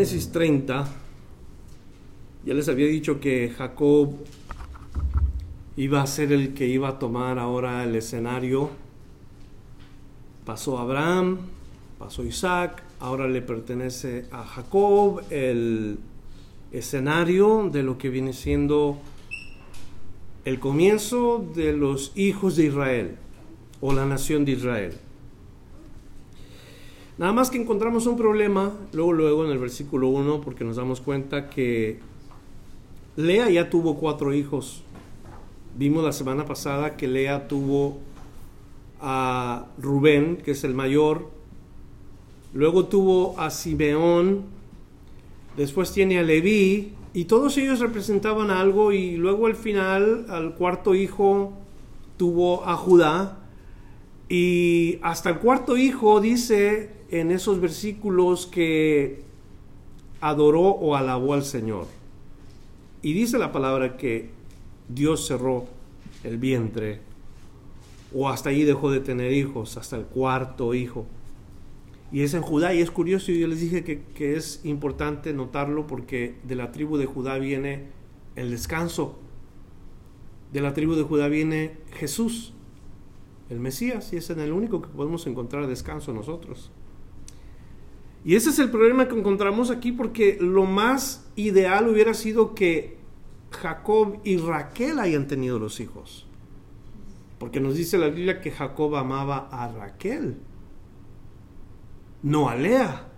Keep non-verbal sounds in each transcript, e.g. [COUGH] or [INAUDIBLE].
Génesis 30, ya les había dicho que Jacob iba a ser el que iba a tomar ahora el escenario. Pasó Abraham, pasó Isaac, ahora le pertenece a Jacob el escenario de lo que viene siendo el comienzo de los hijos de Israel o la nación de Israel. Nada más que encontramos un problema, luego, luego en el versículo 1, porque nos damos cuenta que Lea ya tuvo cuatro hijos. Vimos la semana pasada que Lea tuvo a Rubén, que es el mayor, luego tuvo a Simeón, después tiene a Leví, y todos ellos representaban algo, y luego al final, al cuarto hijo, tuvo a Judá, y hasta el cuarto hijo dice en esos versículos que adoró o alabó al Señor. Y dice la palabra que Dios cerró el vientre o hasta ahí dejó de tener hijos, hasta el cuarto hijo. Y es en Judá y es curioso, yo les dije que, que es importante notarlo porque de la tribu de Judá viene el descanso. De la tribu de Judá viene Jesús, el Mesías, y es en el único que podemos encontrar descanso nosotros. Y ese es el problema que encontramos aquí porque lo más ideal hubiera sido que Jacob y Raquel hayan tenido los hijos. Porque nos dice la Biblia que Jacob amaba a Raquel, no a Lea.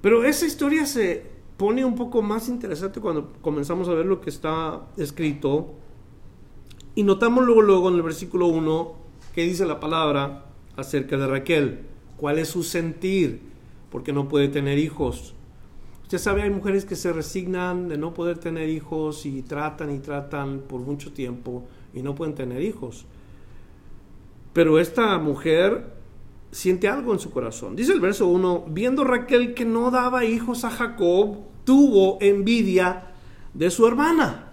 Pero esa historia se pone un poco más interesante cuando comenzamos a ver lo que está escrito. Y notamos luego, luego en el versículo 1 que dice la palabra acerca de Raquel cuál es su sentir, porque no puede tener hijos. Usted sabe, hay mujeres que se resignan de no poder tener hijos y tratan y tratan por mucho tiempo y no pueden tener hijos. Pero esta mujer siente algo en su corazón. Dice el verso 1, viendo Raquel que no daba hijos a Jacob, tuvo envidia de su hermana.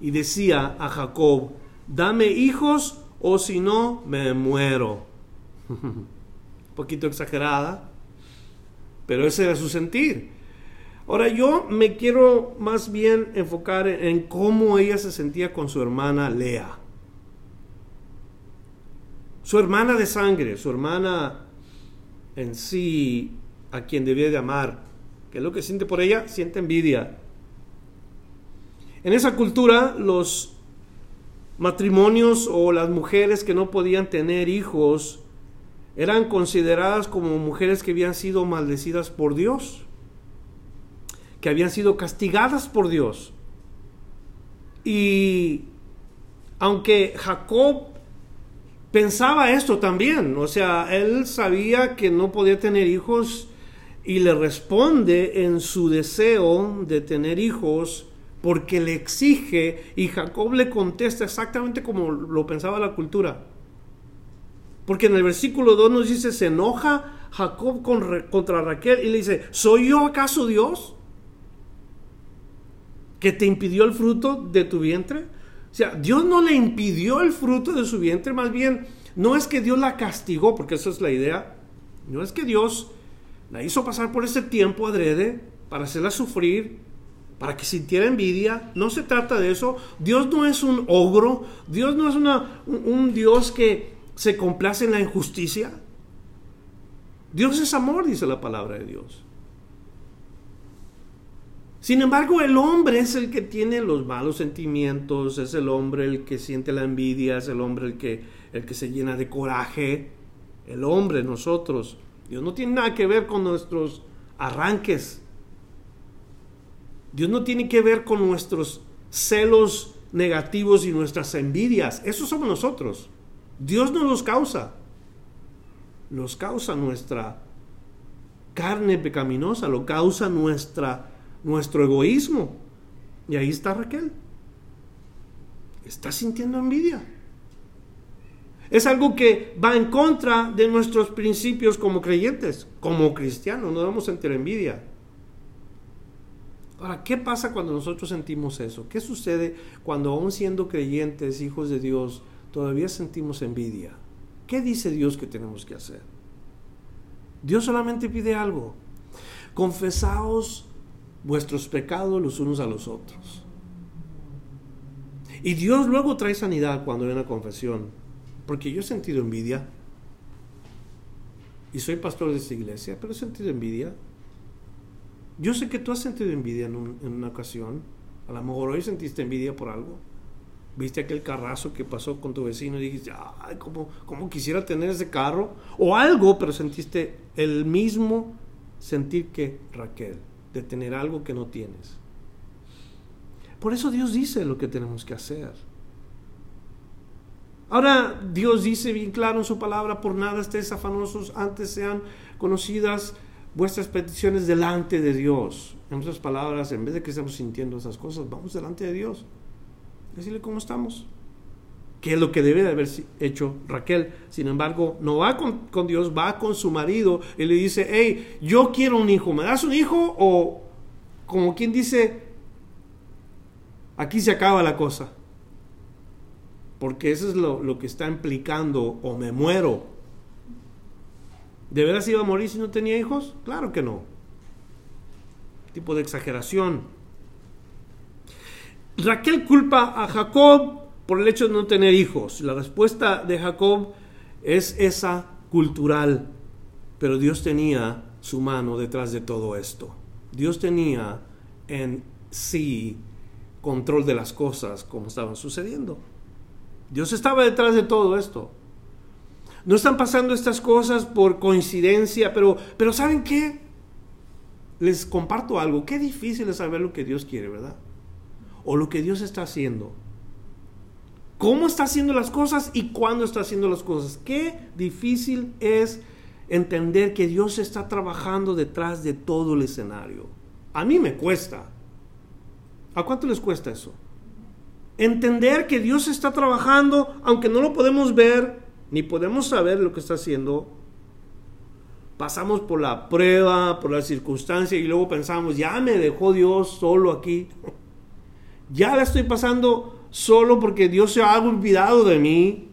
Y decía a Jacob, dame hijos o si no, me muero. [LAUGHS] poquito exagerada, pero ese era su sentir. Ahora yo me quiero más bien enfocar en, cómo ella se sentía con su hermana Lea. Su hermana de sangre, su hermana en sí, a quien debía de amar. ¿Qué es lo que siente por ella? Siente envidia. En esa cultura, los matrimonios o las mujeres que no podían tener hijos eran consideradas como mujeres que habían sido maldecidas por Dios, que habían sido castigadas por Dios. Y aunque Jacob pensaba esto también, o sea, él sabía que no podía tener hijos y le responde en su deseo de tener hijos porque le exige y Jacob le contesta exactamente como lo pensaba la cultura. Porque en el versículo 2 nos dice, se enoja Jacob contra Raquel y le dice, ¿soy yo acaso Dios? ¿Que te impidió el fruto de tu vientre? O sea, Dios no le impidió el fruto de su vientre, más bien no es que Dios la castigó, porque esa es la idea, no es que Dios la hizo pasar por ese tiempo adrede para hacerla sufrir, para que sintiera envidia. No se trata de eso. Dios no es un ogro. Dios no es una, un Dios que, se complace en la injusticia? Dios es amor, dice la palabra de Dios. Sin embargo, el hombre es el que tiene los malos sentimientos, es el hombre el que siente la envidia, es el hombre el que, el que se llena de coraje. El hombre, nosotros. Dios no tiene nada que ver con nuestros arranques. Dios no tiene que ver con nuestros celos negativos y nuestras envidias. Eso somos nosotros. Dios no los causa. los causa nuestra carne pecaminosa, lo causa nuestra, nuestro egoísmo. Y ahí está Raquel. Está sintiendo envidia. Es algo que va en contra de nuestros principios como creyentes, como cristianos. No debemos sentir envidia. Ahora, ¿qué pasa cuando nosotros sentimos eso? ¿Qué sucede cuando aún siendo creyentes, hijos de Dios, todavía sentimos envidia? ¿Qué dice Dios que tenemos que hacer? Dios solamente pide algo. Confesaos vuestros pecados los unos a los otros. Y Dios luego trae sanidad cuando hay una confesión. Porque yo he sentido envidia. Y soy pastor de esta iglesia, pero he sentido envidia. Yo sé que tú has sentido envidia en, una ocasión. A lo mejor hoy sentiste envidia por algo. Viste aquel carrazo que pasó con tu vecino y dijiste, ay, ¿cómo, ¿cómo quisiera tener ese carro? O algo, pero sentiste el mismo sentir que Raquel, de tener algo que no tienes. Por eso Dios dice lo que tenemos que hacer. Ahora Dios dice bien claro en su palabra, por nada estéis afanosos, antes sean conocidas vuestras peticiones delante de Dios. En otras palabras, en vez de que estemos sintiendo esas cosas, vamos delante de Dios. Decirle cómo estamos. ¿Qué es lo que debe de haber hecho Raquel? Sin embargo, no va con, con, Dios, va con su marido y le dice, hey, yo quiero un hijo, ¿me das un hijo? O como quien dice, aquí se acaba la cosa porque eso es lo, que está implicando, o me muero. ¿De veras iba a morir si no tenía hijos? Claro que no. Tipo de exageración. Raquel culpa a Jacob por el hecho de no tener hijos. La respuesta de Jacob es esa cultural. Pero Dios tenía su mano detrás de todo esto. Dios tenía en sí control de las cosas como estaban sucediendo. Dios estaba detrás de todo esto. No están pasando estas cosas por coincidencia, pero, pero ¿saben qué? Les comparto algo. Qué difícil es saber lo que Dios quiere, ¿verdad? O lo que Dios está haciendo. ¿Cómo está haciendo las cosas y cuándo está haciendo las cosas? Qué difícil es entender que Dios está trabajando detrás de todo el escenario. A mí me cuesta. ¿A cuánto les cuesta eso? entender que Dios está trabajando, aunque no lo podemos ver, ni podemos saber lo que está haciendo. Pasamos por la prueba, por la circunstancia y luego pensamos, ya me dejó Dios solo aquí. [LAUGHS] Ya la estoy pasando solo porque Dios se ha olvidado de mí.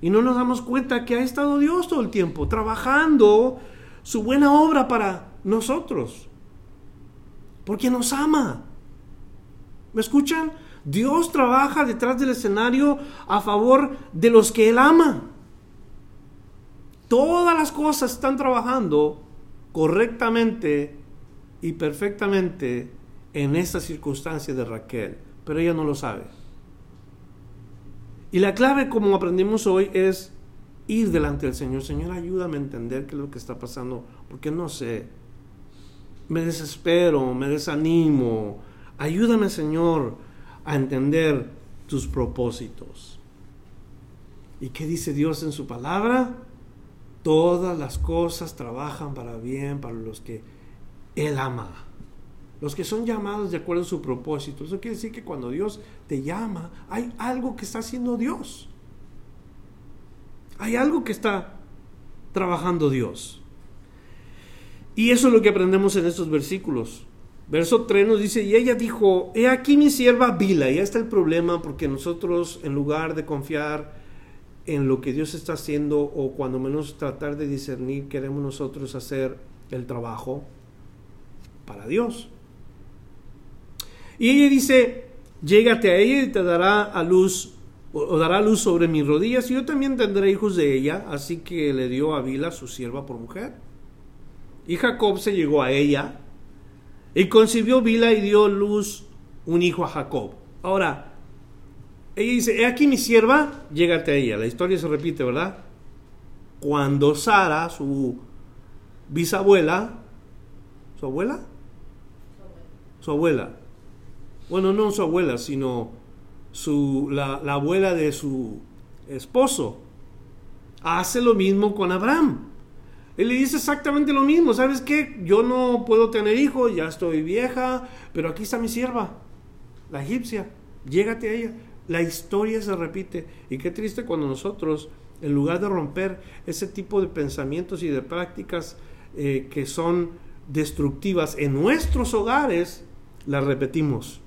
Y no nos damos cuenta que ha estado Dios todo el tiempo trabajando su buena obra para nosotros. Porque nos ama. ¿Me escuchan? Dios trabaja detrás del escenario a favor de los que Él ama. Todas las cosas están trabajando correctamente y perfectamente en esta circunstancia de Raquel, pero ella no lo sabe. Y la clave, como aprendimos hoy, es ir delante del Señor. Señor, ayúdame a entender qué es lo que está pasando, porque no sé. Me desespero, me desanimo. Ayúdame, Señor, a entender tus propósitos. ¿Y qué dice Dios en su palabra? Todas las cosas trabajan para bien para los que Él ama. Los que son llamados de acuerdo a su propósito. Eso quiere decir que cuando Dios te llama, hay algo que está haciendo Dios. Hay algo que está trabajando Dios. Y eso es lo que aprendemos en estos versículos. Verso 3 nos dice, y ella dijo, he aquí mi sierva Bila. Y ya está el problema porque nosotros en lugar de confiar en lo que Dios está haciendo o cuando menos tratar de discernir, queremos nosotros hacer el trabajo para Dios. Y ella dice, llégate a ella y te dará a luz o dará luz sobre mis rodillas y yo también tendré hijos de ella. Así que le dio a Bila su sierva por mujer. Y Jacob se llegó a ella y concibió Bila y dio luz un hijo a Jacob. Ahora, ella dice, he aquí mi sierva, llégate a ella. La historia se repite, ¿verdad? Cuando Sara, su bisabuela, ¿su abuela? Su abuela. Bueno, no su abuela, sino su, la, la abuela de su esposo. hace lo mismo con Abraham. Él le dice exactamente lo mismo. ¿Sabes qué? Yo no puedo tener hijos, ya estoy vieja, pero aquí está mi sierva, la egipcia. Llégate a ella. La historia se repite. Y qué triste cuando nosotros, en lugar de romper ese tipo de pensamientos y de prácticas eh, que son destructivas en nuestros hogares, las repetimos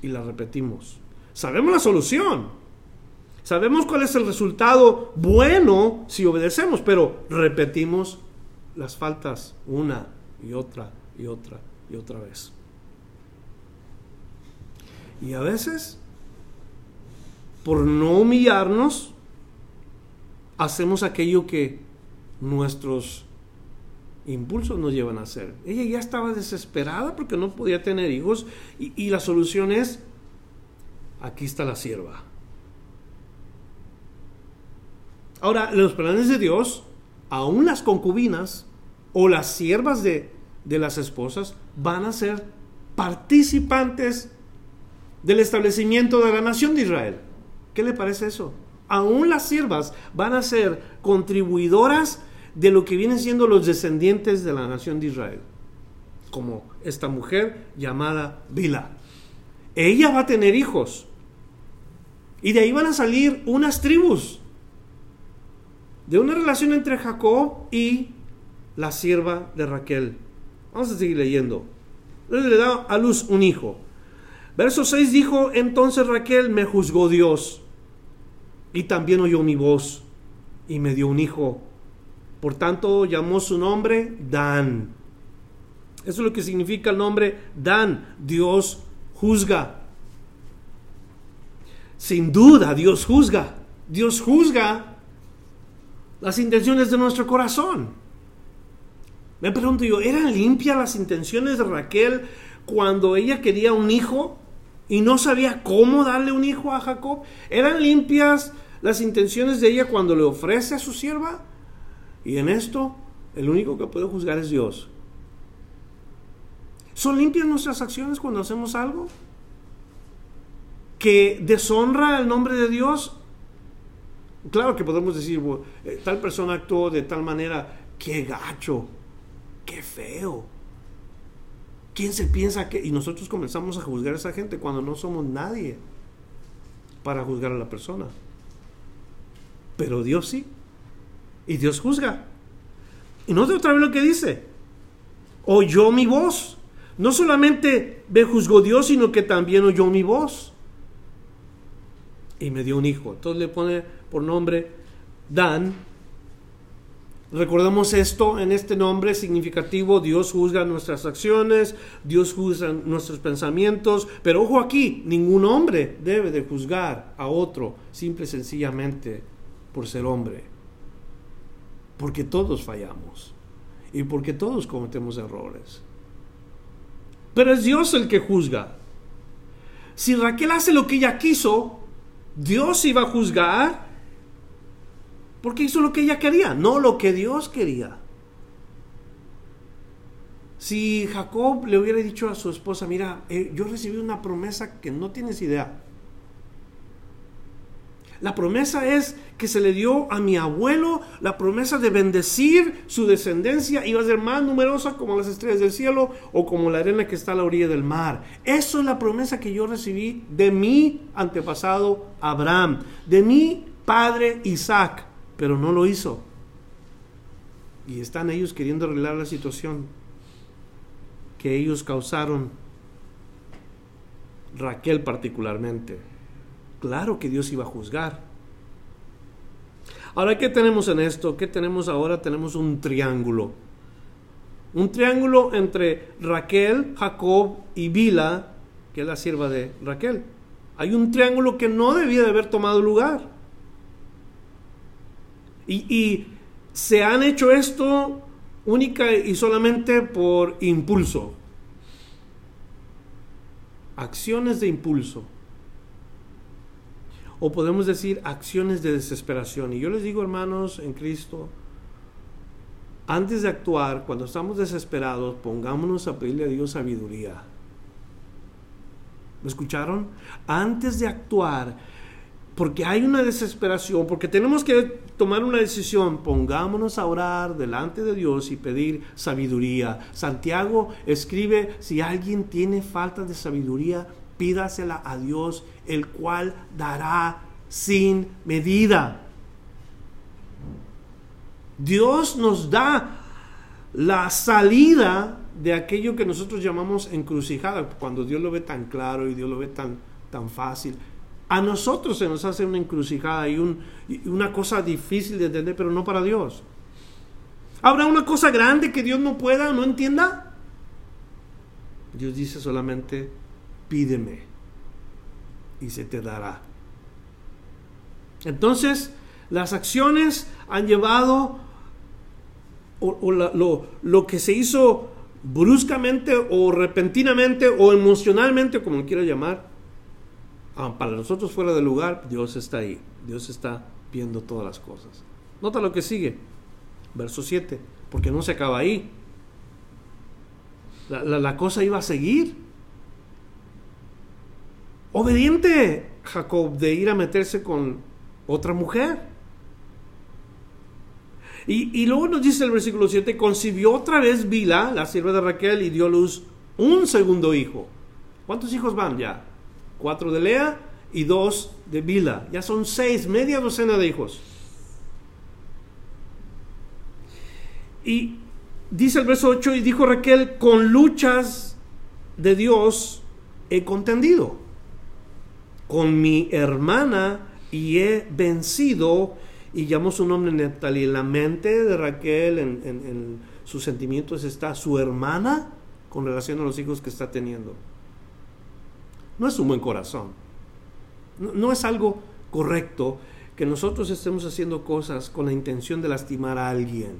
y las repetimos. Sabemos la solución. Sabemos cuál es el resultado bueno si obedecemos, pero repetimos las faltas una y otra y otra y otra vez. Y a veces, por no humillarnos, hacemos aquello que nuestros impulsos nos llevan a hacer. Ella ya estaba desesperada porque no podía tener hijos y, la solución es, aquí está la sierva. Ahora, los planes de Dios, aún las concubinas, o las siervas de, las esposas van a ser participantes del establecimiento de la nación de Israel. ¿Qué le parece eso? Aún las siervas van a ser contribuidoras de lo que vienen siendo los descendientes de la nación de Israel, como esta mujer llamada Bila. Ella va a tener hijos y de ahí van a salir unas tribus de una relación entre Jacob y la sierva de Raquel. Vamos a seguir leyendo. Le da a luz un hijo. Verso 6 dijo, entonces Raquel me juzgó Dios y también oyó mi voz y me dio un hijo. Por tanto llamó su nombre Dan. Eso es lo que significa el nombre Dan. Dios juzga. Sin duda, Dios juzga. Dios juzga las intenciones de nuestro corazón. Me pregunto yo, ¿eran limpias las intenciones de Raquel cuando ella quería un hijo y no sabía cómo darle un hijo a Jacob? ¿Eran limpias las intenciones de ella cuando le ofrece a su sierva? Y en esto, el único que puede juzgar es Dios. ¿Son limpias nuestras acciones cuando hacemos algo? ¿Que deshonra el nombre de Dios? Claro que podemos decir, eh, tal persona actuó de tal manera, qué gacho, qué feo. ¿Quién se piensa que... Y nosotros comenzamos a juzgar a esa gente cuando no somos nadie para juzgar a la persona. Pero Dios sí. Y Dios juzga. Y no otra vez lo que dice. Oyó mi voz. No solamente me juzgó Dios, sino que también oyó mi voz. Y me dio un hijo. Entonces le pone por nombre Dan, Recordamos esto en este nombre significativo, Dios juzga nuestras acciones, Dios juzga nuestros pensamientos, pero ojo aquí, ningún hombre debe de juzgar a otro simple y sencillamente por ser hombre, porque todos fallamos y porque todos cometemos errores. Pero es Dios el que juzga. Si Raquel hace lo que ella quiso, Dios iba a juzgar porque hizo lo que ella quería, no lo que Dios quería. Si Jacob le hubiera dicho a su esposa, mira, eh, yo recibí una promesa que no tienes idea. La promesa es que se le dio a mi abuelo la promesa de bendecir su descendencia y va a ser más numerosa como las estrellas del cielo o como la arena que está a la orilla del mar. Eso es la promesa que yo recibí de mi antepasado Abraham, de mi padre Isaac pero no lo hizo. Y están ellos queriendo arreglar la situación que ellos causaron, Raquel particularmente. Claro que Dios iba a juzgar. Ahora, ¿qué tenemos en esto? ¿Qué tenemos ahora? Tenemos un triángulo. Un triángulo entre Raquel, Jacob y Bila, que es la sierva de Raquel. Hay un triángulo que no debía de haber tomado lugar. Y, se han hecho esto única y solamente por impulso. Acciones de impulso. O podemos decir acciones de desesperación. Y yo les digo, hermanos, en Cristo, antes de actuar, cuando estamos desesperados, pongámonos a pedirle a Dios sabiduría. ¿Me escucharon? Antes de actuar, porque hay una desesperación, porque tenemos que tomar una decisión, pongámonos a orar delante de Dios y pedir sabiduría. Santiago escribe, si alguien tiene falta de sabiduría, pídasela a Dios, el cual dará sin medida. Dios nos da la salida de aquello que nosotros llamamos encrucijada, cuando Dios lo ve tan claro y Dios lo ve tan, tan fácil. A nosotros se nos hace una encrucijada y, una cosa difícil de entender, pero no para Dios. ¿Habrá una cosa grande que Dios no pueda, no entienda? Dios dice solamente, pídeme y se te dará. Entonces, las acciones han llevado o, lo, lo, que se hizo bruscamente o repentinamente o emocionalmente, como quiera llamar, Ah, para nosotros fuera del lugar, Dios está ahí. Dios está viendo todas las cosas. Nota lo que sigue. Verso 7. Porque no se acaba ahí. La, la cosa iba a seguir. Obediente Jacob de ir a meterse con otra mujer. Y, y, luego nos dice el versículo 7, concibió otra vez Bila, la sierva de Raquel, y dio luz un segundo hijo. ¿Cuántos hijos van ya? Cuatro de Lea y dos de Bila. Ya son seis, media docena de hijos. Y dice el verso 8, y dijo Raquel, con luchas de Dios he contendido con mi hermana y he vencido. Y llamó su nombre Neptali. En la mente de Raquel, en, en sus sentimientos, está su hermana con relación a los hijos que está teniendo no es un buen corazón. No, es algo correcto que nosotros estemos haciendo cosas con la intención de lastimar a alguien.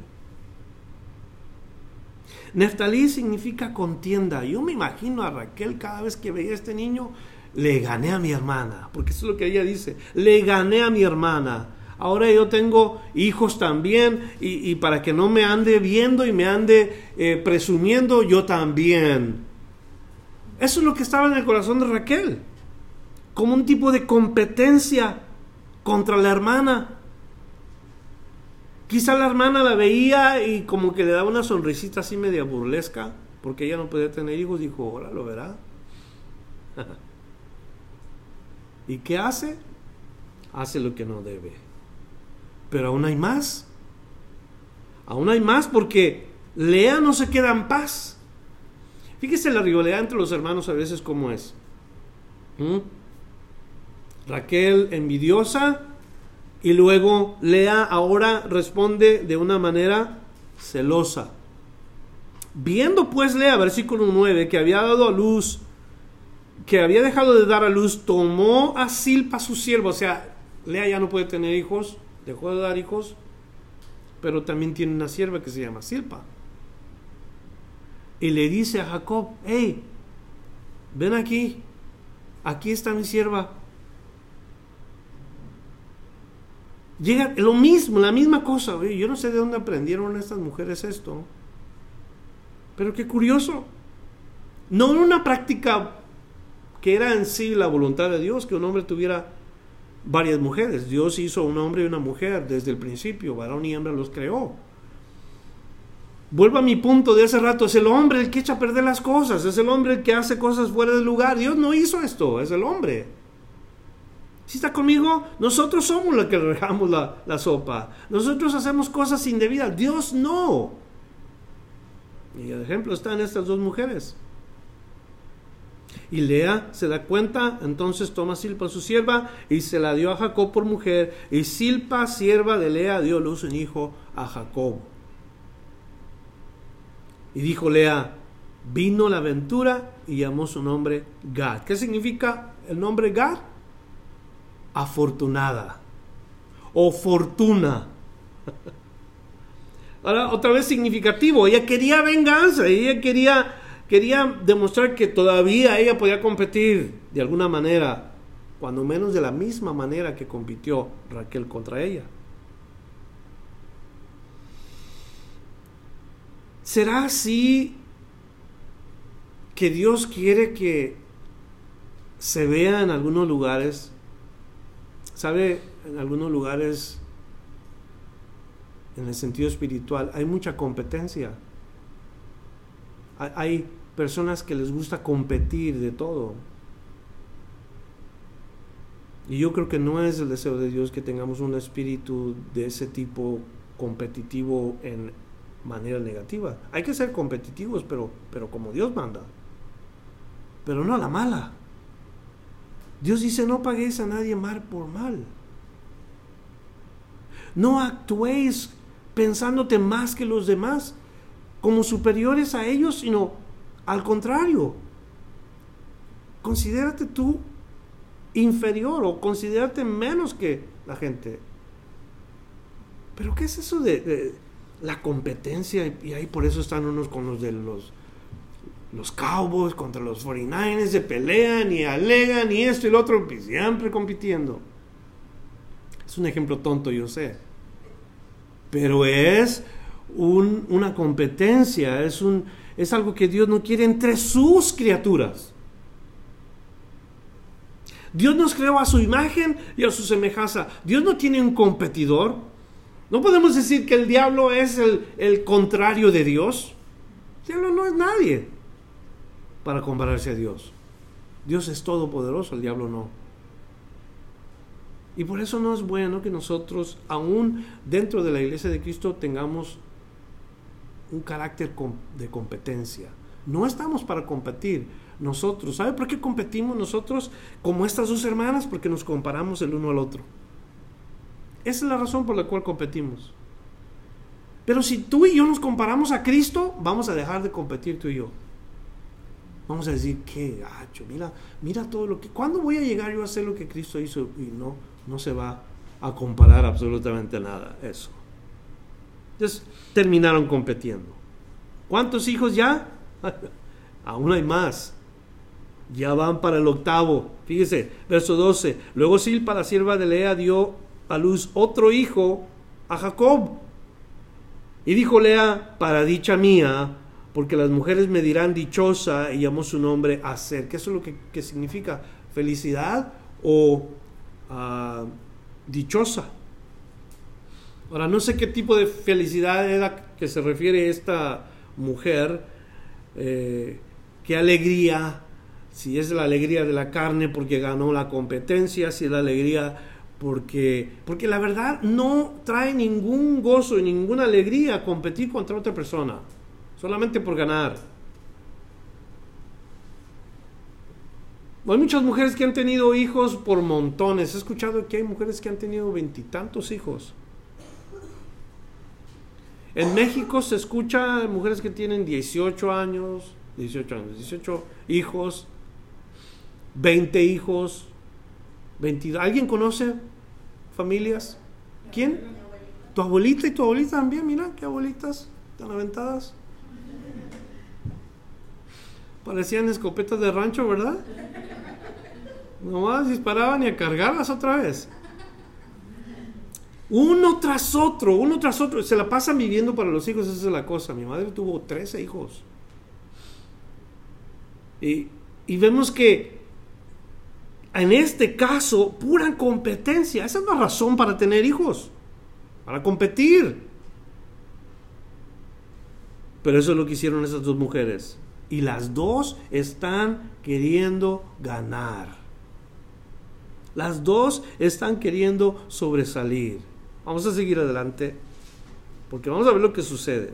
Neftalí significa contienda. Yo me imagino a Raquel cada vez que veía a este niño, le gané a mi hermana, porque eso es lo que ella dice, le gané a mi hermana. Ahora yo tengo hijos también y, para que no me ande viendo y me ande eh, presumiendo, yo también. Eso es lo que estaba en el corazón de Raquel, como un tipo de competencia contra la hermana. Quizá la hermana la veía y como que le daba una sonrisita así media burlesca, porque ella no podía tener hijos, dijo, ahora lo verá. [LAUGHS] ¿Y qué hace? Hace lo que no debe. Pero aún hay más. Aún hay más porque Lea no se queda en paz. Fíjese la rivalidad entre los hermanos a veces como es. ¿Mm? Raquel envidiosa y luego Lea ahora responde de una manera celosa. Viendo pues Lea, versículo 9, que había dado a luz, que había dejado de dar a luz, tomó a Silpa su siervo. O sea, Lea ya no puede tener hijos, dejó de dar hijos, pero también tiene una sierva que se llama Silpa y le dice a Jacob, hey, ven aquí, aquí está mi sierva. Llega lo mismo, la misma cosa. yo no sé de dónde aprendieron estas mujeres esto. Pero qué curioso. No una práctica que era en sí la voluntad de Dios, que un hombre tuviera varias mujeres. Dios hizo un hombre y una mujer desde el principio, varón y hembra los creó. Vuelvo a mi punto de hace rato, es el hombre el que echa a perder las cosas, es el hombre el que hace cosas fuera del lugar. Dios no hizo esto, es el hombre. Si está conmigo, nosotros somos los que regamos la, sopa. Nosotros hacemos cosas indebidas, Dios no. Y el ejemplo está en estas dos mujeres. Y Lea se da cuenta, entonces toma Silpa su sierva y se la dio a Jacob por mujer. Y Silpa, sierva de Lea, dio luz un hijo a Jacob. Y dijo Lea, vino la aventura y llamó su nombre Gad. ¿Qué significa el nombre Gad? Afortunada o fortuna. [LAUGHS] Ahora, otra vez significativo, ella quería venganza, ella quería, quería demostrar que todavía ella podía competir de alguna manera, cuando menos de la misma manera que compitió Raquel contra ella. ¿Será así que Dios quiere que se vea en algunos lugares Sabe, en algunos lugares, en el sentido espiritual, hay mucha competencia. Hay personas que les gusta competir de todo. Y yo creo que no es el deseo de Dios que tengamos un espíritu de ese tipo competitivo en manera negativa. Hay que ser competitivos, pero, pero como Dios manda. Pero no a la mala. Dios dice, no paguéis a nadie mal por mal. No actuéis pensándote más que los demás, como superiores a ellos, sino al contrario. Considérate tú inferior o considérate menos que la gente. Pero ¿qué es eso de, la competencia? Y ahí por eso están unos con los de los, los Cowboys contra los 49ers, se pelean y alegan y esto y lo otro, siempre compitiendo. Es un ejemplo tonto, yo sé. Pero es una competencia, es, un, es algo que Dios no quiere entre sus criaturas. Dios nos creó a su imagen y a su semejanza. Dios no tiene un competidor. No podemos decir que el diablo es el, el contrario de Dios. El diablo no es nadie para compararse a Dios. Dios es todopoderoso, el diablo no. Y por eso no es bueno que nosotros, aún dentro de la iglesia de Cristo, tengamos un carácter de competencia. No estamos para competir, nosotros. ¿Sabe por qué competimos nosotros como estas dos hermanas? Porque nos comparamos el uno al otro. Esa es la razón por la cual competimos. Pero si tú y yo nos comparamos a Cristo, vamos a dejar de competir tú y yo. Vamos a decir, qué gacho, mira, mira todo lo que... ¿Cuándo voy a llegar yo a hacer lo que Cristo hizo? Y no, no se va a comparar absolutamente nada eso. Entonces terminaron compitiendo. ¿Cuántos hijos ya? [LAUGHS] Aún hay más ya van para el octavo. Fíjese, verso 12. Luego Silpa, la sierva de Lea, dio a luz otro hijo a Jacob. Y dijo Lea, para dicha mía, porque las mujeres me dirán dichosa, y llamó su nombre Aser. ¿Qué es lo que, significa? ¿Felicidad o ah, dichosa? Ahora, no sé qué tipo de felicidad era que se refiere esta mujer, eh, qué alegría, si es la alegría de la carne porque ganó la competencia, si es la alegría porque, porque la verdad no trae ningún gozo y ninguna alegría competir contra otra persona, solamente por ganar. Hay muchas mujeres que han tenido hijos por montones. He escuchado que hay mujeres que han tenido veintitantos hijos. En México se escucha mujeres que tienen 18 años, 18 años, 18 hijos, 20 hijos, 22. ¿Alguien conoce familias? ¿Quién? Tu abuelita y tu abuelita también, mira, qué abuelitas tan aventadas. Parecían escopetas de rancho, ¿verdad? Nomás disparaban y a cargarlas otra vez. Uno tras otro, uno tras otro. Se la pasan viviendo para los hijos, esa es la cosa. Mi madre tuvo 13 hijos. Y, y vemos que en este caso, pura competencia. Esa es la razón para tener hijos, para competir. Pero eso es lo que hicieron esas dos mujeres. Y las dos están queriendo ganar. Las dos están queriendo sobresalir. Vamos a seguir adelante porque vamos a ver lo que sucede.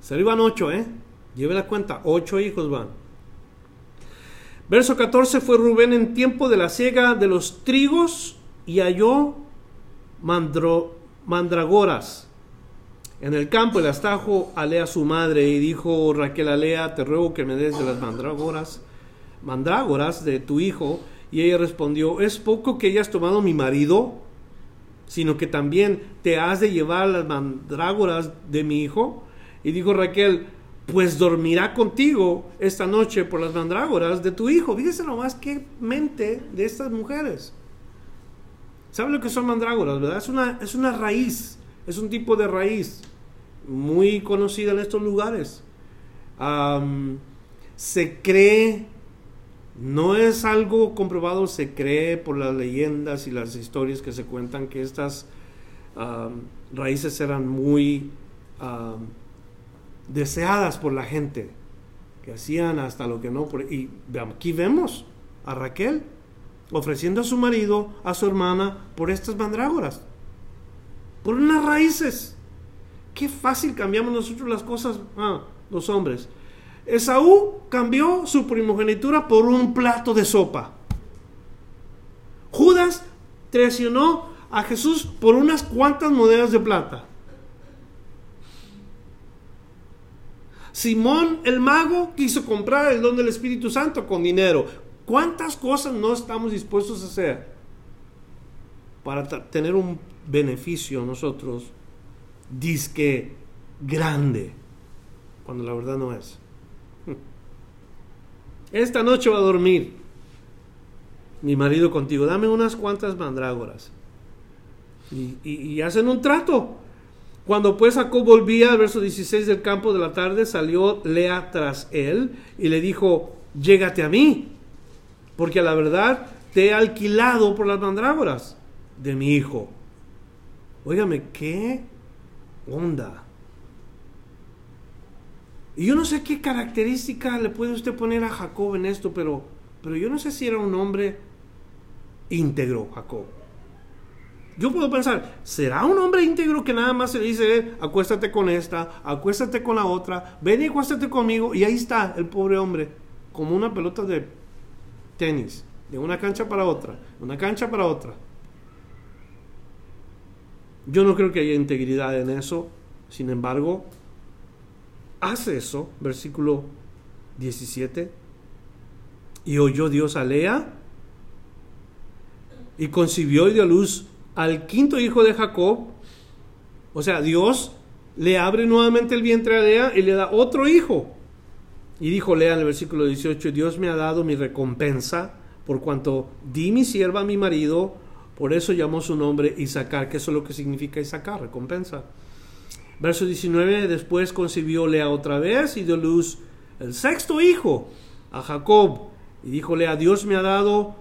Se iban ocho, ¿eh? Lleve la cuenta, ocho hijos van. Verso 14 fue Rubén en tiempo de la siega de los trigos y halló mandro, mandragoras en el campo. El astajo a Lea su madre y dijo Raquel a te ruego que me des de las mandrágoras, mandrágoras de tu hijo. Y ella respondió, es poco que hayas tomado mi marido, sino que también te has de llevar las mandrágoras de mi hijo. Y dijo Raquel, pues dormirá contigo esta noche por las mandrágoras de tu hijo. Fíjese nomás qué mente de estas mujeres. ¿Sabe lo que son mandrágoras, verdad? Es una, es una raíz, es un tipo de raíz muy conocida en estos lugares. se cree No es algo comprobado, se cree por las leyendas y las historias que se cuentan que estas raíces eran muy deseadas por la gente, que hacían hasta lo que no. Y aquí vemos a Raquel ofreciendo a su marido, a su hermana, por estas mandrágoras, por unas raíces. Qué fácil cambiamos nosotros las cosas, ah, los hombres. Esaú cambió su primogenitura por un plato de sopa. Judas traicionó a Jesús por unas cuantas monedas de plata. Simón el mago quiso comprar el don del Espíritu Santo con dinero. ¿Cuántas cosas no estamos dispuestos a hacer para tener un beneficio nosotros disque grande cuando la verdad no es? [LAUGHS] Esta noche va a dormir mi marido contigo, dame unas cuantas mandrágoras. Y, hacen un trato. Cuando pues Jacob volvía verso 16 del campo de la tarde, salió Lea tras él y le dijo, llégate a mí porque a la verdad te he alquilado por las mandrágoras de mi hijo. Óigame, qué onda. Y yo no sé qué característica le puede usted poner a Jacob en esto, pero, pero yo no sé si era un hombre íntegro, Jacob. Yo puedo pensar, ¿será un hombre íntegro que nada más se dice, acuéstate con esta, acuéstate con la otra, ven y acuéstate conmigo? Y ahí está el pobre hombre, como una pelota de tenis, de una cancha para otra, una cancha para otra. Yo no creo que haya integridad en eso, sin embargo, hace eso, versículo 17, y oyó Dios a Lea, y concibió y dio luz al quinto hijo de Jacob, o sea, Dios le abre nuevamente el vientre a Lea y le da otro hijo. Y dijo Lea en el versículo 18, Dios me ha dado mi recompensa por cuanto di mi sierva a mi marido, por eso llamó su nombre Isaacar, que eso es lo que significa Isaacar, recompensa. Verso 19, después concibió Lea otra vez y dio luz el sexto hijo a Jacob. Y dijo Lea, Dios me ha dado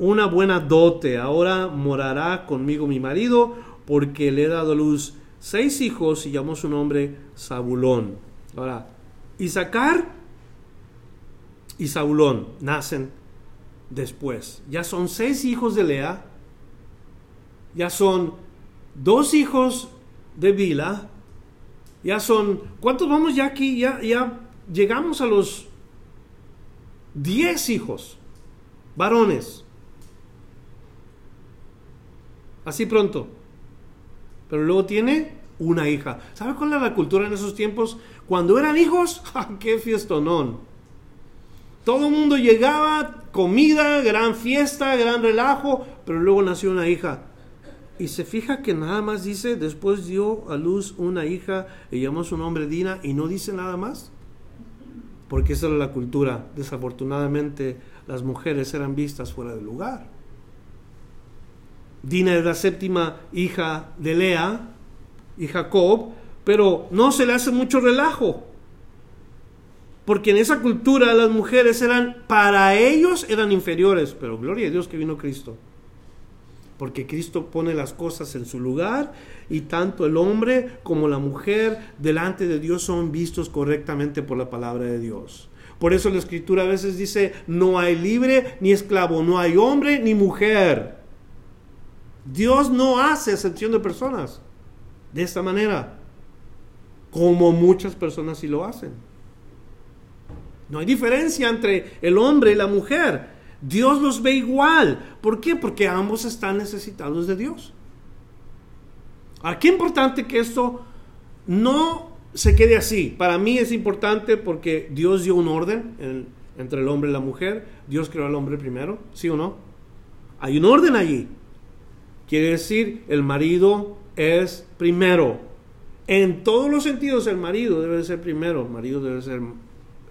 una buena dote, ahora morará conmigo mi marido, porque le he dado luz seis hijos y llamó su nombre Zabulón. Ahora, Isaacar y Saulón nacen después. Ya son seis hijos de Lea, ya son dos hijos de Bila, ya son, ¿cuántos vamos ya aquí? Ya llegamos a los diez hijos, varones. Así pronto. Pero luego tiene una hija. ¿Sabe cuál era la cultura en esos tiempos? Cuando eran hijos, [LAUGHS] ¡qué fiestonón! Todo el mundo llegaba, comida, gran fiesta, gran relajo, pero luego nació una hija. Y se fija que nada más dice, después dio a luz una hija y llamó su nombre Dina y no dice nada más. Porque esa era la cultura. Desafortunadamente las mujeres eran vistas fuera del lugar. Dina es la séptima hija de Lea, y Jacob, pero no se le hace mucho relajo. Porque en esa cultura las mujeres eran, para ellos eran inferiores, pero gloria a Dios que vino Cristo. Porque Cristo pone las cosas en su lugar y tanto el hombre como la mujer delante de Dios son vistos correctamente por la palabra de Dios. Por eso la escritura a veces dice, no hay libre ni esclavo, no hay hombre ni mujer. Dios no hace excepción de personas de esta manera, como muchas personas sí lo hacen. No hay diferencia entre el hombre y la mujer. Dios los ve igual. ¿Por qué? Porque ambos están necesitados de Dios. Aquí es importante que esto no se quede así. Para mí es importante porque Dios dio un orden entre el hombre y la mujer. Dios creó al hombre primero, ¿sí o no? Hay un orden allí. Quiere decir, el marido es primero. En todos los sentidos el marido debe ser primero. El marido debe ser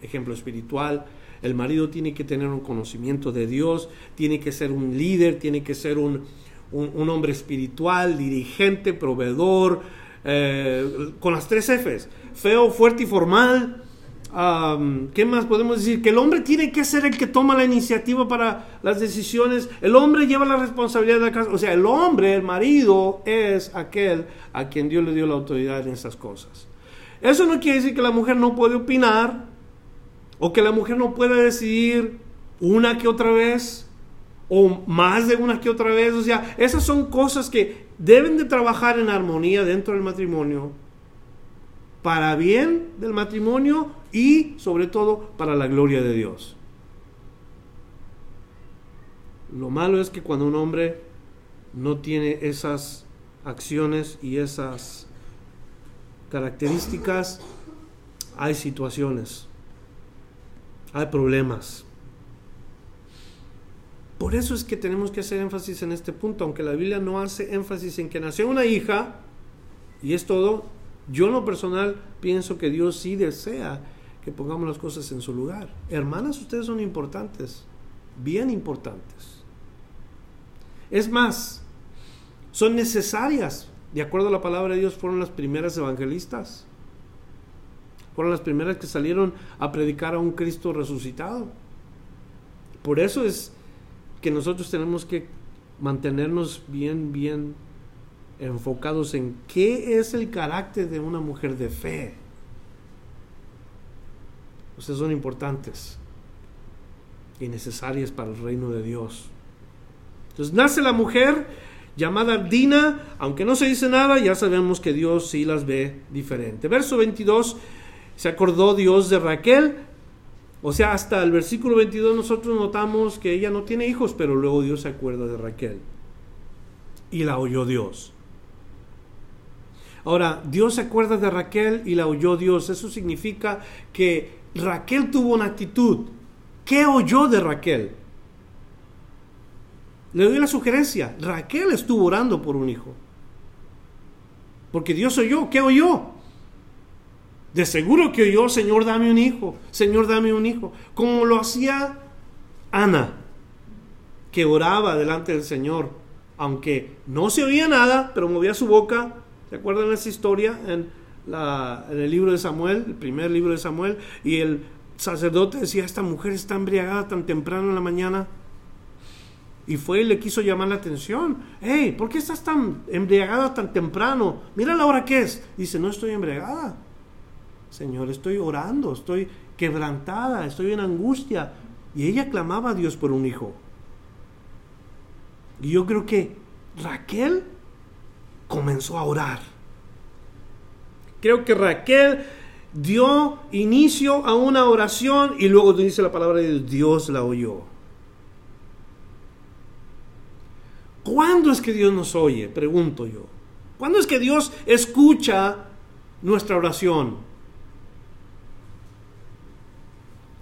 ejemplo espiritual. El marido tiene que tener un conocimiento de Dios, tiene que ser un líder, tiene que ser un, hombre espiritual, dirigente, proveedor, eh, con las tres Fs. Feo, fuerte y formal. ¿Qué más podemos decir? Que el hombre tiene que ser el que toma la iniciativa para las decisiones. El hombre lleva la responsabilidad de la casa. O sea, el hombre, el marido, es aquel a quien Dios le dio la autoridad en esas cosas. Eso no quiere decir que la mujer no puede opinar o que la mujer no puede decidir una que otra vez o más de una que otra vez. O sea, esas son cosas que deben de trabajar en armonía dentro del matrimonio para bien del matrimonio y sobre todo para la gloria de Dios. Lo malo es que cuando un hombre no tiene esas acciones y esas características, hay situaciones, hay problemas. Por eso es que tenemos que hacer énfasis en este punto, aunque la Biblia no hace énfasis en que nació una hija, y es todo, yo en lo personal pienso que Dios sí desea que pongamos las cosas en su lugar. Hermanas, ustedes son importantes, bien importantes. Es más, son necesarias. De acuerdo a la palabra de Dios, fueron las primeras evangelistas. Fueron las primeras que salieron a predicar a un Cristo resucitado. Por eso es que nosotros tenemos que mantenernos bien, bien enfocados en qué es el carácter de una mujer de fe. Ustedes son importantes y necesarias para el reino de Dios. Entonces nace la mujer llamada Dina, aunque no se dice nada, ya sabemos que Dios sí las ve diferente. Verso 22, se acordó Dios de Raquel, o sea, hasta el versículo 22 nosotros notamos que ella no tiene hijos, pero luego Dios se acuerda de Raquel. Y la oyó Dios. Ahora, Dios se acuerda de Raquel y la oyó Dios. Eso significa que Raquel tuvo una actitud. ¿Qué oyó de Raquel? Le doy la sugerencia. Raquel estuvo orando por un hijo. Porque Dios oyó. ¿Qué oyó? De seguro que oyó, Señor, dame un hijo. Señor, dame un hijo. Como lo hacía Ana, que oraba delante del Señor. Aunque no se oía nada, pero movía su boca. ¿Se acuerdan esa historia? En en el libro de Samuel, el primer libro de Samuel, y el sacerdote decía, esta mujer está embriagada tan temprano en la mañana. Y fue y le quiso llamar la atención. Hey, ¿por qué estás tan embriagada tan temprano? Mira la hora que es. Dice, no estoy embriagada. Señor, estoy orando, estoy quebrantada, estoy en angustia. Y ella clamaba a Dios por un hijo. Y yo creo que Raquel comenzó a orar. Creo que Raquel dio inicio a una oración y luego dice la palabra de Dios, Dios la oyó. ¿Cuándo es que Dios nos oye? Pregunto yo. ¿Cuándo es que Dios escucha nuestra oración?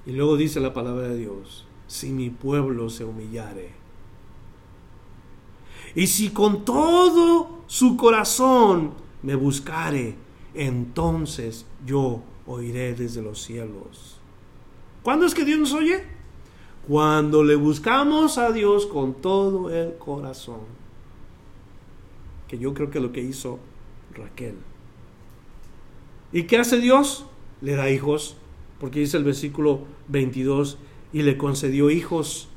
Y luego dice la palabra de Dios, si mi pueblo se humillare. Y si con todo su corazón me buscare, entonces yo oiré desde los cielos. ¿Cuándo es que Dios nos oye? Cuando le buscamos a Dios con todo el corazón. Que yo creo que lo que hizo Raquel. ¿Y qué hace Dios? Le da hijos, porque dice el versículo 22, y le concedió hijos.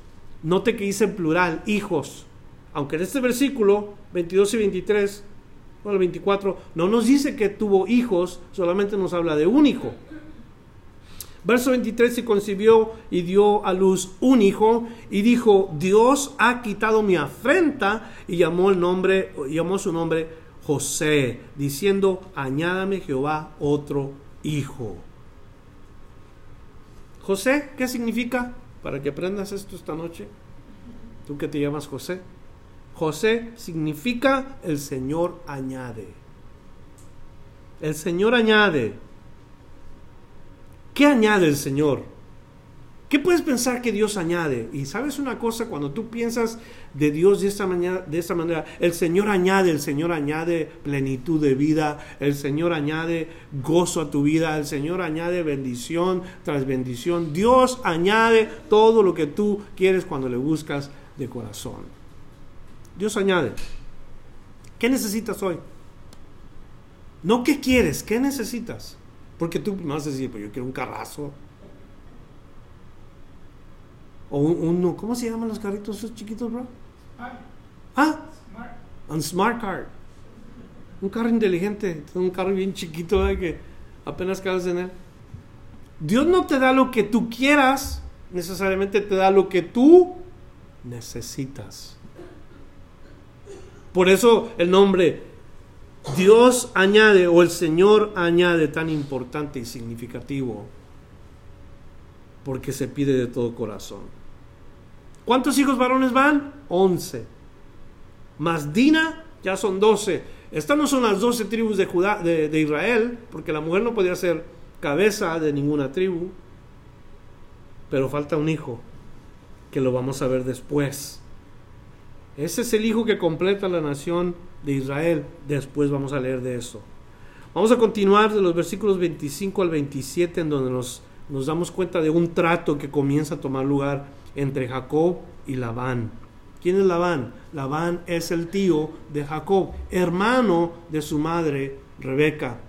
Note que dice plural, hijos. Aunque en este versículo 22 y 23 el 24, no nos dice que tuvo hijos, solamente nos habla de un hijo. Verso 23, se concibió y dio a luz un hijo y dijo, Dios ha quitado mi afrenta y llamó el nombre, llamó su nombre José, diciendo, añádame Jehová otro hijo. José, ¿qué significa? Para que aprendas esto esta noche, tú que te llamas José. José significa el Señor añade. El Señor añade. ¿Qué añade el Señor? ¿Qué puedes pensar que Dios añade? Y sabes una cosa, cuando tú piensas de Dios de esta, manera, de esta manera, el Señor añade, el Señor añade plenitud de vida, el Señor añade gozo a tu vida, el Señor añade bendición tras bendición. Dios añade todo lo que tú quieres cuando le buscas de corazón. Dios añade, ¿qué necesitas hoy? No qué quieres, ¿qué necesitas? Porque tú me vas a decir, pues yo quiero un carrazo. O un, ¿cómo se llaman los carritos esos chiquitos, bro? Ah, un smart car. Un carro inteligente, un carro bien chiquito que apenas cabes en él. Dios no te da lo que tú quieras, necesariamente te da lo que tú necesitas. Por eso el nombre Dios añade o el Señor añade tan importante y significativo, porque se pide de todo corazón. ¿Cuántos hijos varones van? Once. Más Dina ya son doce. Estas no son las doce tribus de, Judá, de, de Israel, porque la mujer no podía ser cabeza de ninguna tribu, pero falta un hijo, que lo vamos a ver después. Ese es el hijo que completa la nación de Israel. Después vamos a leer de eso. Vamos a continuar de los versículos 25 al 27 en donde nos, nos damos cuenta de un trato que comienza a tomar lugar entre Jacob y Labán. ¿Quién es Labán? Labán es el tío de Jacob, hermano de su madre Rebeca.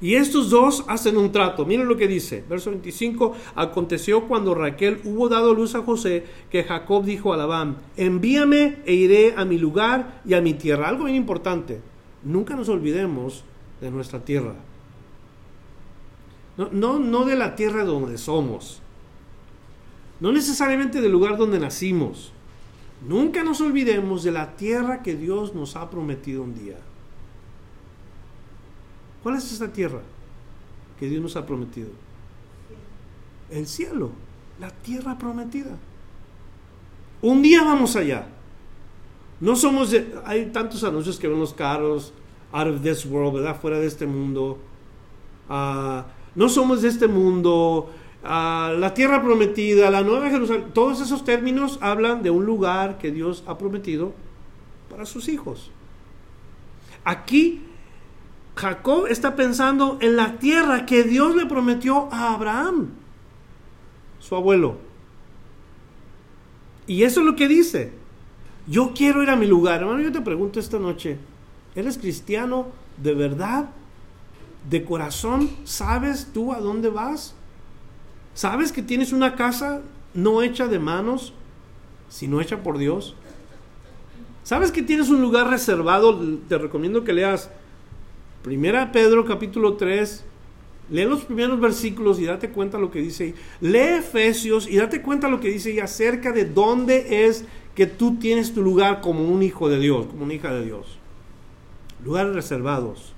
Y estos dos hacen un trato. Miren lo que dice, verso 25. Aconteció cuando Raquel hubo dado luz a José que Jacob dijo a Labán, envíame e iré a mi lugar y a mi tierra. Algo bien importante, nunca nos olvidemos de nuestra tierra. No, no, no de la tierra donde somos. No necesariamente del lugar donde nacimos. Nunca nos olvidemos de la tierra que Dios nos ha prometido un día. ¿Cuál es esta tierra que Dios nos ha prometido? El cielo, la tierra prometida. Un día vamos allá. No somos de, hay tantos anuncios que ven los carros, out of this world, ¿verdad? Fuera de este mundo. Ah, no somos de este mundo. Ah, la tierra prometida, la nueva Jerusalén. Todos esos términos hablan de un lugar que Dios ha prometido para sus hijos. Aquí Jacob está pensando en la tierra que Dios le prometió a Abraham, su abuelo. Y eso es lo que dice. Yo quiero ir a mi lugar. Hermano, yo te pregunto esta noche, ¿eres cristiano de verdad? ¿De corazón? ¿Sabes tú a dónde vas? ¿Sabes que tienes una casa no hecha de manos, sino hecha por Dios? ¿Sabes que tienes un lugar reservado? Te recomiendo que leas Primera Pedro capítulo 3, lee los primeros versículos y date cuenta lo que dice ahí. Lee Efesios y date cuenta lo que dice ahí acerca de dónde es que tú tienes tu lugar como un hijo de Dios, como una hija de Dios. Lugares reservados,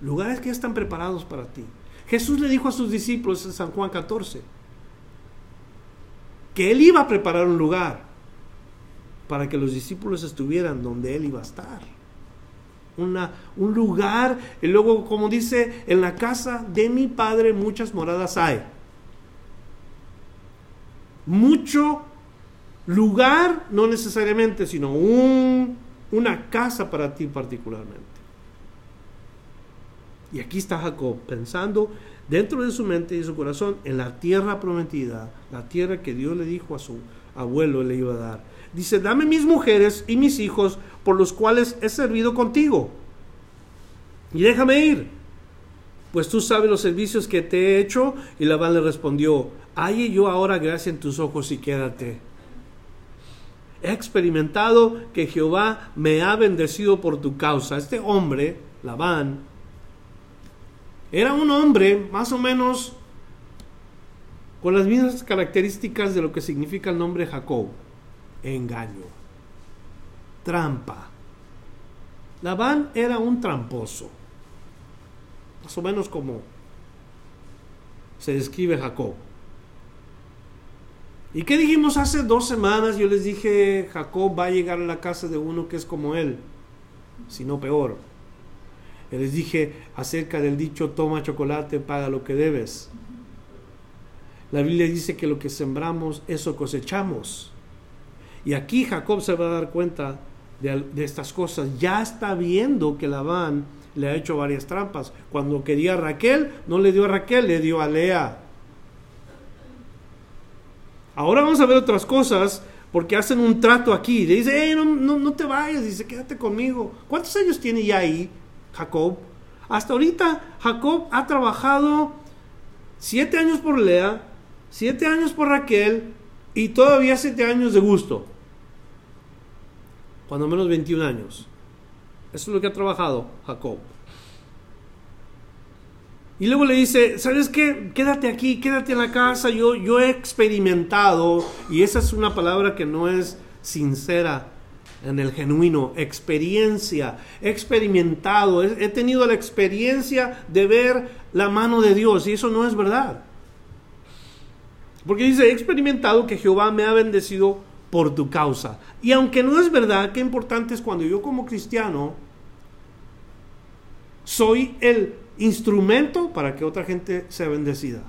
lugares que están preparados para ti. Jesús le dijo a sus discípulos en San Juan 14 que él iba a preparar un lugar para que los discípulos estuvieran donde él iba a estar un lugar. Y luego, como dice, en la casa de mi padre muchas moradas hay. Mucho lugar, no necesariamente, sino un, una casa para ti particularmente. Y aquí está Jacob pensando dentro de su mente y su corazón en la tierra prometida, la tierra que Dios le dijo a su abuelo le iba a dar. Dice, dame mis mujeres y mis hijos por los cuales he servido contigo. Y déjame ir, pues tú sabes los servicios que te he hecho. Y Labán le respondió, halle yo ahora gracia en tus ojos y quédate. He experimentado que Jehová me ha bendecido por tu causa. Este hombre, Labán, era un hombre más o menos con las mismas características de lo que significa el nombre Jacob engaño, trampa. Labán era un tramposo, más o menos como se describe Jacob. ¿Y qué dijimos hace dos semanas? Yo les dije, Jacob va a llegar a la casa de uno que es como él, si no peor. Y les dije acerca del dicho, toma chocolate, paga lo que debes. La Biblia dice que lo que sembramos, eso cosechamos. Y aquí Jacob se va a dar cuenta de, estas cosas. Ya está viendo que Labán le ha hecho varias trampas. Cuando quería a Raquel, no le dio a Raquel, le dio a Lea. Ahora vamos a ver otras cosas porque hacen un trato aquí. Le dice, no, no, no, te vayas, dice, quédate conmigo. ¿Cuántos años tiene ya ahí Jacob? Hasta ahorita Jacob ha trabajado siete años por Lea, siete años por Raquel y todavía siete años de gusto. Cuando menos 21 años. Eso es lo que ha trabajado Jacob. Y luego le dice, ¿sabes qué? Quédate aquí, quédate en la casa. Yo, yo he experimentado, y esa es una palabra que no es sincera en el genuino, experiencia, he experimentado, he, he tenido la experiencia de ver la mano de Dios, y eso no es verdad. Porque dice, he experimentado que Jehová me ha bendecido por tu causa. Y aunque no es verdad, qué importante es cuando yo como cristiano soy el instrumento para que otra gente sea bendecida.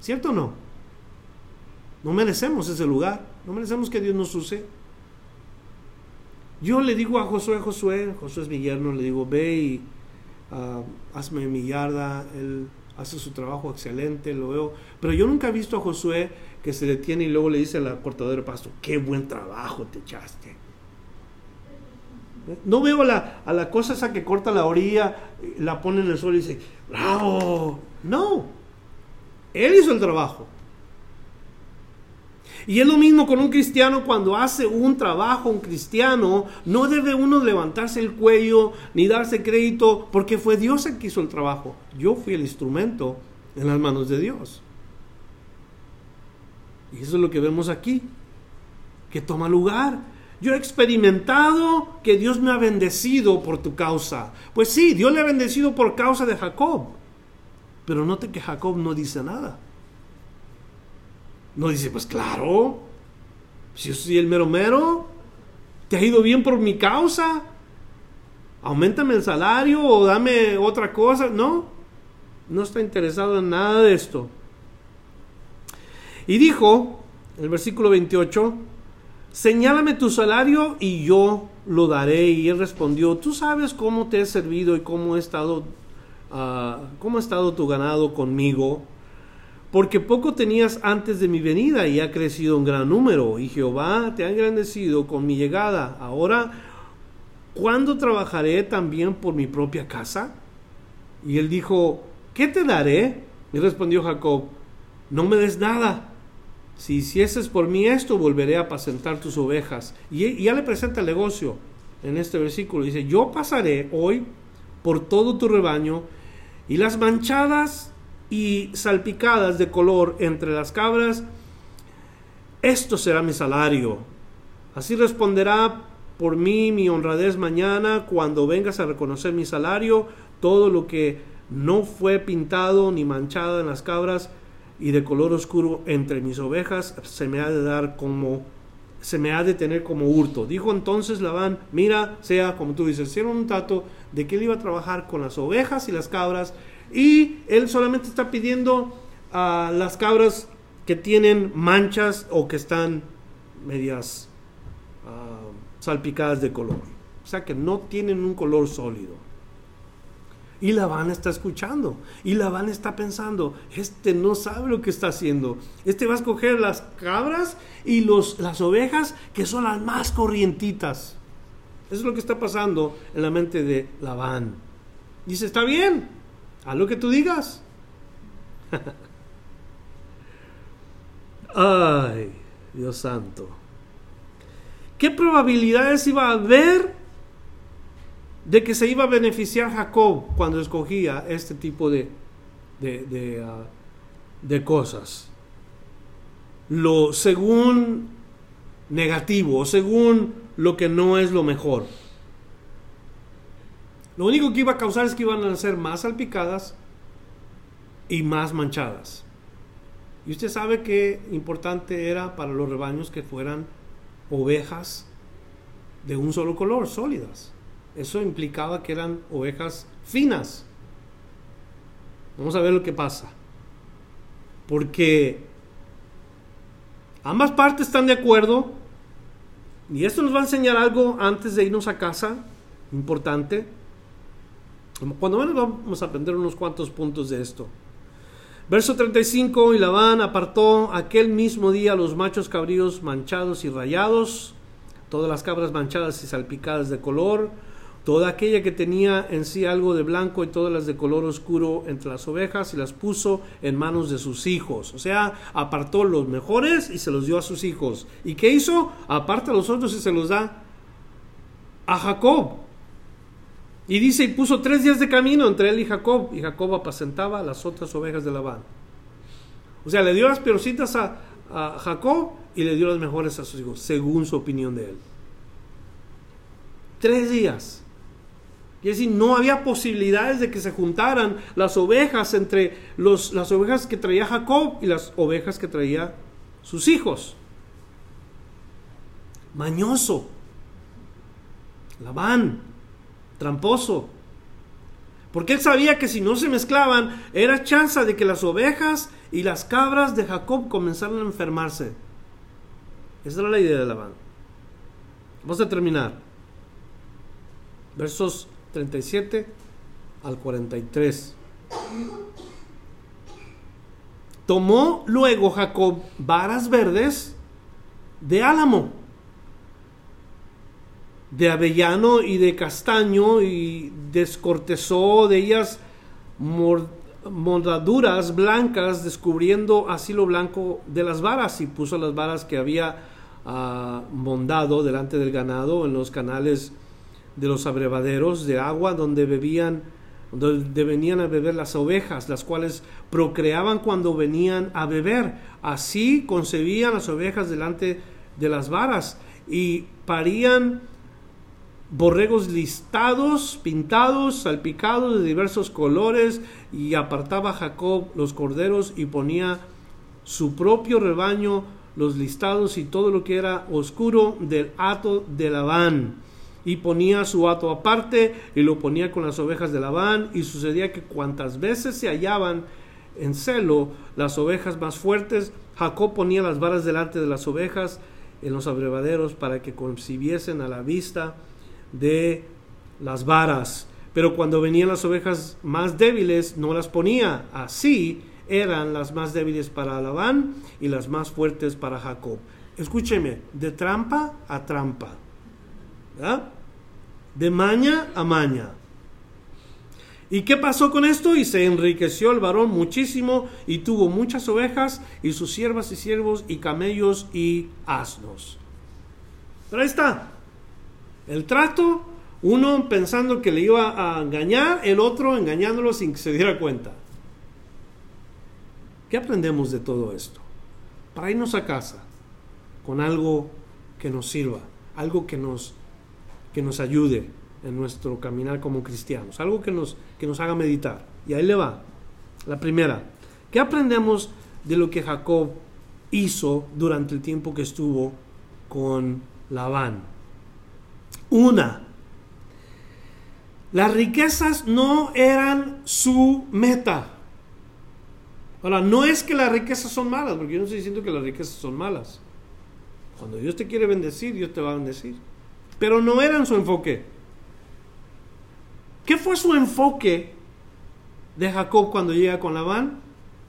¿Cierto o no? No merecemos ese lugar, no merecemos que Dios nos use. Yo le digo a Josué, Josué, Josué es mi yerno, le digo, ve y uh, hazme mi yarda, él hace su trabajo excelente, lo veo. Pero yo nunca he visto a Josué que se detiene y luego le dice a la cortadora de pasto, qué buen trabajo te echaste. No veo a la, a la cosa esa que corta la orilla, la pone en el suelo y dice, bravo. No, él hizo el trabajo. Y es lo mismo con un cristiano cuando hace un trabajo, un cristiano, no debe uno levantarse el cuello ni darse crédito porque fue Dios el que hizo el trabajo. Yo fui el instrumento en las manos de Dios. Y eso es lo que vemos aquí, que toma lugar. Yo he experimentado que Dios me ha bendecido por tu causa. Pues sí, Dios le ha bendecido por causa de Jacob. Pero note que Jacob no dice nada. No dice, pues claro, si yo soy el mero mero, te ha ido bien por mi causa, aumentame el salario o dame otra cosa. No, no está interesado en nada de esto. Y dijo, el versículo 28, señálame tu salario y yo lo daré. Y él respondió, tú sabes cómo te he servido y cómo he estado, uh, cómo ha estado tu ganado conmigo porque poco tenías antes de mi venida y ha crecido un gran número, y Jehová te ha engrandecido con mi llegada. Ahora, ¿cuándo trabajaré también por mi propia casa? Y él dijo, ¿qué te daré? Y respondió Jacob, no me des nada. Si hicieses por mí esto, volveré a apacentar tus ovejas. Y, ya le presenta el negocio en este versículo. Dice, yo pasaré hoy por todo tu rebaño y las manchadas y salpicadas de color entre las cabras, esto será mi salario. Así responderá por mí mi honradez mañana cuando vengas a reconocer mi salario, todo lo que no fue pintado ni manchado en las cabras y de color oscuro entre mis ovejas se me ha de dar como se me ha de tener como hurto. Dijo entonces Labán, mira, sea como tú dices, hicieron un trato de que él iba a trabajar con las ovejas y las cabras y él solamente está pidiendo a las cabras que tienen manchas o que están medias ah, salpicadas de color. O sea que no tienen un color sólido. Y Labán está escuchando. Y Labán está pensando, este no sabe lo que está haciendo. Este va a escoger las cabras y los, las ovejas que son las más corrientitas. Eso es lo que está pasando en la mente de Labán. Dice, está bien, Haz lo que tú digas. [LAUGHS] Ay, Dios santo. ¿Qué probabilidades iba a haber de que se iba a beneficiar Jacob cuando escogía este tipo de, de, ah, de cosas? Lo según negativo, según lo que no es lo mejor. Lo único que iba a causar es que iban a ser más salpicadas y más manchadas. Y usted sabe que importante era para los rebaños que fueran ovejas de un solo color, sólidas. Eso implicaba que eran ovejas finas. Vamos a ver lo que pasa. Porque ambas partes están de acuerdo. Y esto nos va a enseñar algo antes de irnos a casa, importante. Cuando menos vamos a aprender unos cuantos puntos de esto. Verso 35, y Labán apartó aquel mismo día los machos cabríos manchados y rayados, todas las cabras manchadas y salpicadas de color, toda aquella que tenía en sí algo de blanco y todas las de color oscuro entre las ovejas y las puso en manos de sus hijos. O sea, apartó los mejores y se los dio a sus hijos. ¿Y qué hizo? Aparta a los otros y se los da a Jacob. Y dice, y puso tres días de camino entre él y Jacob, y Jacob apacentaba las otras ovejas de Labán. O sea, le dio las peorcitas a, a Jacob y le dio las mejores a sus hijos, según su opinión de él. Tres días. Y decir, no había posibilidades de que se juntaran las ovejas entre los, las ovejas que traía Jacob y las ovejas que traía sus hijos. Mañoso. Labán. Tramposo. Porque él sabía que si no se mezclaban, era chance de que las ovejas y las cabras de Jacob comenzaran a enfermarse. Esa era la idea de Labán. Vamos a terminar. Versos 37 al 43. Tomó luego Jacob varas verdes de álamo, de avellano y de castaño, y descortezó de ellas moldaduras blancas, descubriendo así lo blanco de las varas, y puso las varas que había ah, mondado delante del ganado en los canales de los abrevaderos de agua donde bebían donde venían a beber las ovejas, las cuales procreaban cuando venían a beber. Así concebían las ovejas delante de las varas y parían borregos listados, pintados, salpicados de diversos colores, y apartaba Jacob los corderos y ponía su propio rebaño, los listados y todo lo que era oscuro del hato de Labán y ponía su hato aparte y lo ponía con las ovejas de Labán y sucedía que cuantas veces se hallaban en celo las ovejas más fuertes, Jacob ponía las varas delante de las ovejas en los abrevaderos para que concibiesen a la vista de las varas. Pero cuando venían las ovejas más débiles, no las ponía. Así eran las más débiles para Labán y las más fuertes para Jacob. Escúcheme, de trampa a trampa. ¿Verdad? de maña a maña. ¿Y qué pasó con esto? Y se enriqueció el varón muchísimo y tuvo muchas ovejas y sus siervas y siervos y camellos y asnos. Pero ahí está. El trato, uno pensando que le iba a engañar, el otro engañándolo sin que se diera cuenta. ¿Qué aprendemos de todo esto? Para irnos a casa con algo que nos sirva, algo que nos que nos ayude en nuestro caminar como cristianos, algo que nos, que nos haga meditar. Y ahí le va. La primera, ¿qué aprendemos de lo que Jacob hizo durante el tiempo que estuvo con Labán? Una, las riquezas no eran su meta. Ahora, no es que las riquezas son malas, porque yo no estoy diciendo que las riquezas son malas. Cuando Dios te quiere bendecir, Dios te va a bendecir. Pero no eran su enfoque. ¿Qué fue su enfoque de Jacob cuando llega con Labán?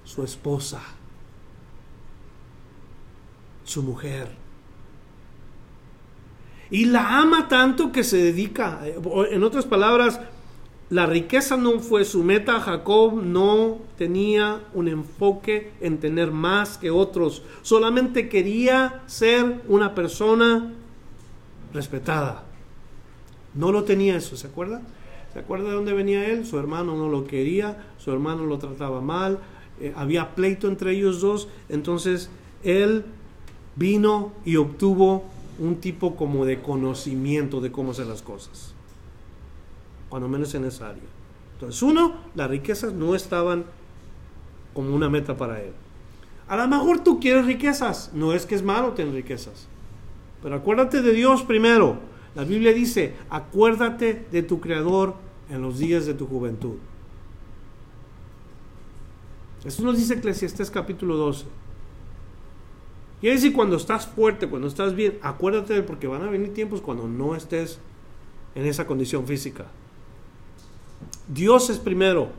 Su esposa, su mujer. Y la ama tanto que se dedica, en otras palabras, la riqueza no fue su meta. Jacob no tenía un enfoque en tener más que otros. Solamente quería ser una persona respetada. No lo tenía eso, ¿se acuerda? ¿Se acuerda de dónde venía él? Su hermano no lo quería, su hermano lo trataba mal, eh, había pleito entre ellos dos, entonces él vino y obtuvo un tipo como de conocimiento de cómo hacer las cosas, cuando menos en esa área. Entonces, uno, las riquezas no estaban como una meta para él. A lo mejor tú quieres riquezas, no es que es malo tener riquezas. Pero acuérdate de Dios primero. La Biblia dice, acuérdate de tu Creador en los días de tu juventud. Eso nos dice Eclesiastés capítulo 12. Y decir, cuando estás fuerte, cuando estás bien, acuérdate porque van a venir tiempos cuando no estés en esa condición física. Dios es primero,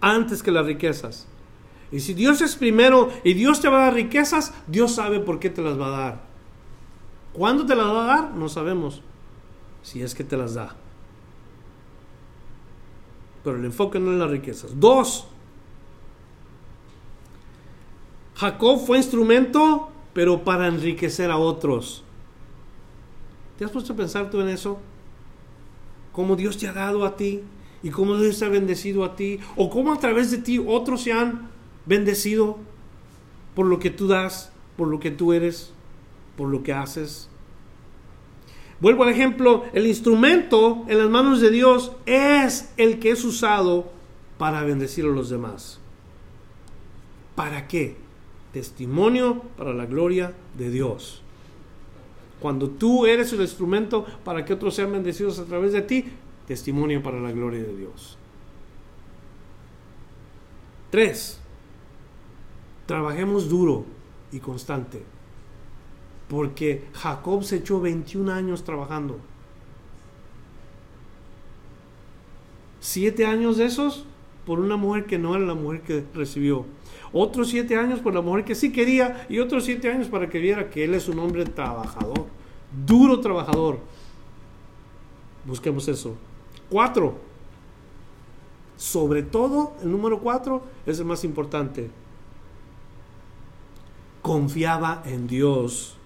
antes que las riquezas. Y si Dios es primero y Dios te va a dar riquezas, Dios sabe por qué te las va a dar. ¿Cuándo te las va a dar? No sabemos. Si es que te las da. pero el enfoque no es las riquezas. Dos, Jacob fue instrumento, pero para enriquecer a otros. ¿Te has puesto a pensar tú en eso? ¿Cómo Dios te ha dado a ti? ¿Y cómo Dios te ha bendecido a ti? ¿O cómo a través de ti otros se han bendecido por lo que tú das, por lo que tú eres, por lo que haces? Vuelvo al ejemplo, el instrumento en las manos de Dios es el que es usado para bendecir a los demás. ¿Para qué? Testimonio para la gloria de Dios. Cuando tú eres el instrumento para que otros sean bendecidos a través de ti, testimonio para la gloria de Dios. Tres, trabajemos duro y constante porque Jacob se echó 21 años trabajando. Siete años de esos por una mujer que no era la mujer que recibió. Otros siete años por la mujer que sí quería y otros siete años para que viera que él es un hombre trabajador, duro trabajador. Busquemos eso. Cuatro. Sobre todo, el número cuatro es el más importante. Confiaba en Dios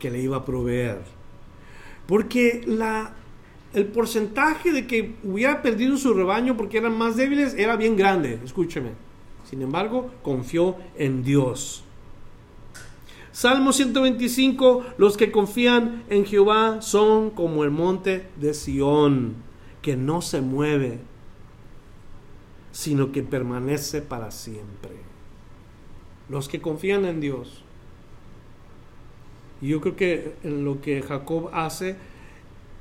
que le iba a proveer. Porque la, el porcentaje de que hubiera perdido su rebaño porque eran más débiles era bien grande, escúcheme. Sin embargo, confió en Dios. Salmo 125, los que confían en Jehová son como el monte de Sión, que no se mueve, sino que permanece para siempre. Los que confían en Dios. Y yo creo que lo que Jacob hace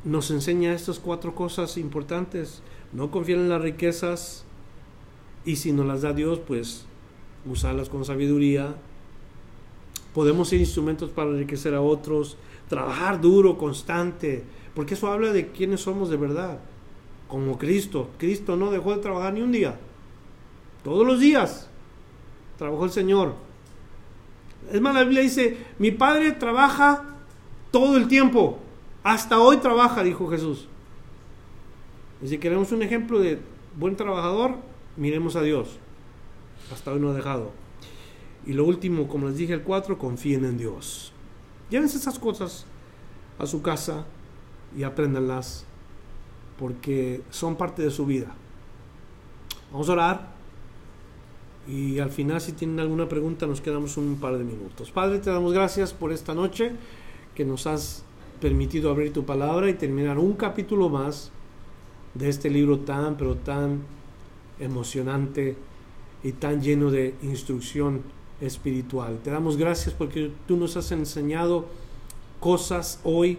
nos enseña estas cuatro cosas importantes. No confiar en las riquezas y si nos las da Dios, pues usarlas con sabiduría. Podemos ser instrumentos para enriquecer a otros, trabajar duro, constante, porque eso habla de quiénes somos de verdad, como Cristo. Cristo no dejó de trabajar ni un día. Todos los días trabajó el Señor es más, la Biblia dice, mi padre trabaja todo el tiempo. Hasta hoy trabaja, dijo Jesús. Y si queremos un ejemplo de buen trabajador, miremos a Dios. Hasta hoy no ha dejado. Y lo último, como les dije el 4, confíen en Dios. Llévense esas cosas a su casa y apréndanlas porque son parte de su vida. Vamos a orar. Y al final, si tienen alguna pregunta, nos quedamos un par de minutos. Padre, te damos gracias por esta noche que nos has permitido abrir tu palabra y terminar un capítulo más de este libro tan, pero tan emocionante y tan lleno de instrucción espiritual. Te damos gracias porque tú nos has enseñado cosas hoy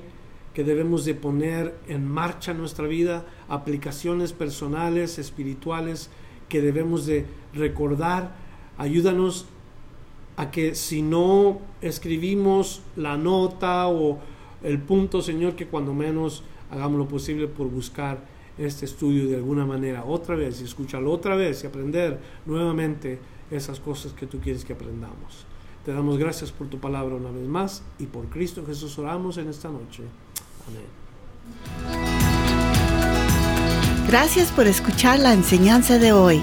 que debemos de poner en marcha en nuestra vida, aplicaciones personales, espirituales, que debemos de recordar. Ayúdanos a que si no escribimos la nota o el punto, Señor, que cuando menos hagamos lo posible por buscar este estudio de alguna manera otra vez y escucharlo otra vez y aprender nuevamente esas cosas que tú quieres que aprendamos. Te damos gracias por tu palabra una vez más y por Cristo Jesús oramos en esta noche. Amén. Gracias por escuchar la enseñanza de hoy.